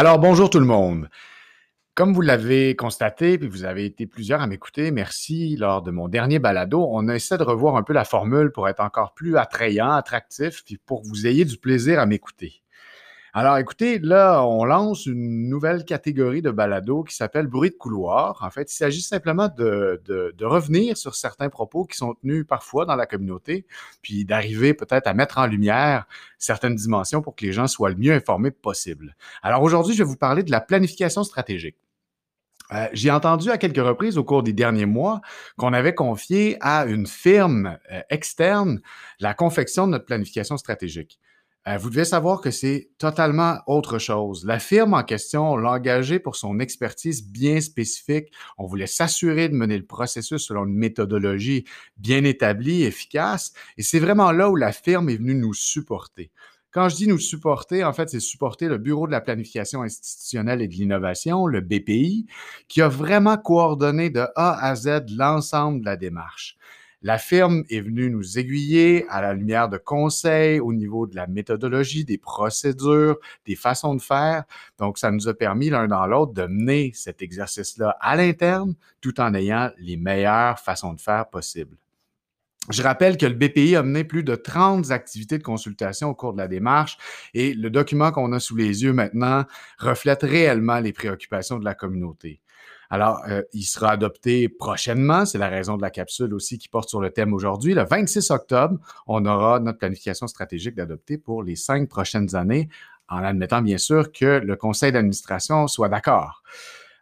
Alors, bonjour tout le monde. Comme vous l'avez constaté, puis vous avez été plusieurs à m'écouter, merci, lors de mon dernier balado, on essaie de revoir un peu la formule pour être encore plus attrayant, attractif, puis pour que vous ayez du plaisir à m'écouter. Alors, écoutez, là, on lance une nouvelle catégorie de balado qui s'appelle bruit de couloir. En fait, il s'agit simplement de, revenir sur certains propos qui sont tenus parfois dans la communauté, puis d'arriver peut-être à mettre en lumière certaines dimensions pour que les gens soient le mieux informés possible. Alors aujourd'hui, je vais vous parler de la planification stratégique. Euh, j'ai entendu à quelques reprises au cours des derniers mois qu'on avait confié à une firme euh, externe la confection de notre planification stratégique. Euh, vous devez savoir que c'est totalement autre chose. La firme en question, on l'a engagé pour son expertise bien spécifique. On voulait s'assurer de mener le processus selon une méthodologie bien établie, efficace. Et c'est vraiment là où la firme est venue nous supporter. Quand je dis nous supporter, en fait, c'est supporter le Bureau de la planification institutionnelle et de l'innovation, le BPI, qui a vraiment coordonné de A à Z l'ensemble de la démarche. La firme est venue nous aiguiller à la lumière de conseils au niveau de la méthodologie, des procédures, des façons de faire. Donc, ça nous a permis l'un dans l'autre de mener cet exercice-là à l'interne tout en ayant les meilleures façons de faire possibles. Je rappelle que le BPI a mené plus de 30 activités de consultation au cours de la démarche et le document qu'on a sous les yeux maintenant reflète réellement les préoccupations de la communauté. Alors, euh, il sera adopté prochainement. C'est la raison de la capsule aussi qui porte sur le thème aujourd'hui. Le 26 octobre, on aura notre planification stratégique d'adopter pour les cinq prochaines années, en admettant bien sûr que le conseil d'administration soit d'accord.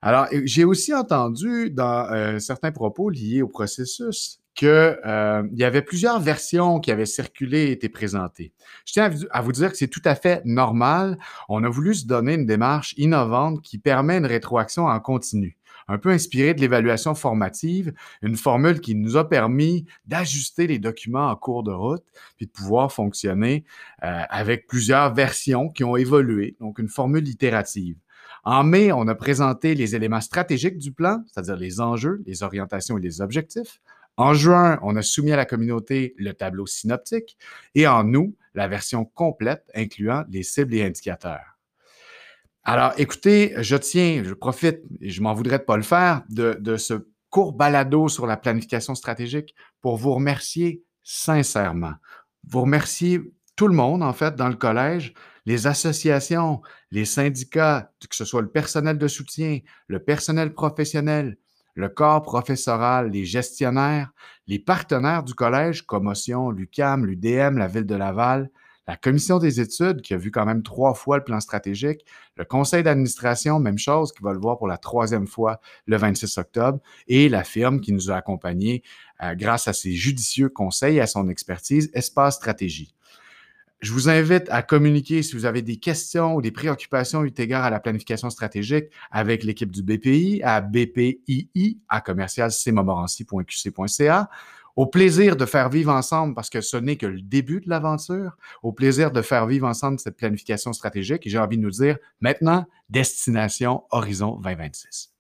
Alors, j'ai aussi entendu dans euh, certains propos liés au processus qu'il euh, y avait plusieurs versions qui avaient circulé et été présentées. Je tiens à vous dire que c'est tout à fait normal. On a voulu se donner une démarche innovante qui permet une rétroaction en continu un peu inspiré de l'évaluation formative, une formule qui nous a permis d'ajuster les documents en cours de route, puis de pouvoir fonctionner euh, avec plusieurs versions qui ont évolué, donc une formule itérative. En mai, on a présenté les éléments stratégiques du plan, c'est-à-dire les enjeux, les orientations et les objectifs. En juin, on a soumis à la communauté le tableau synoptique et en août, la version complète incluant les cibles et indicateurs. Alors, écoutez, je tiens, je profite, et je m'en voudrais de pas le faire, de, ce court balado sur la planification stratégique pour vous remercier sincèrement. Vous remercier tout le monde, en fait, dans le collège, les associations, les syndicats, que ce soit le personnel de soutien, le personnel professionnel, le corps professoral, les gestionnaires, les partenaires du collège, Commotion, l'UCAM, l'UDM, la Ville de Laval, la commission des études, qui a vu quand même trois fois le plan stratégique, le conseil d'administration, même chose, qui va le voir pour la troisième fois le 26 octobre, et la firme qui nous a accompagnés euh, grâce à ses judicieux conseils et à son expertise, Espace Stratégie. Je vous invite à communiquer si vous avez des questions ou des préoccupations eu égard à la planification stratégique avec l'équipe du BPI à bpii à commercial au plaisir de faire vivre ensemble, parce que ce n'est que le début de l'aventure, au plaisir de faire vivre ensemble cette planification stratégique. Et j'ai envie de nous dire maintenant, destination Horizon 2026.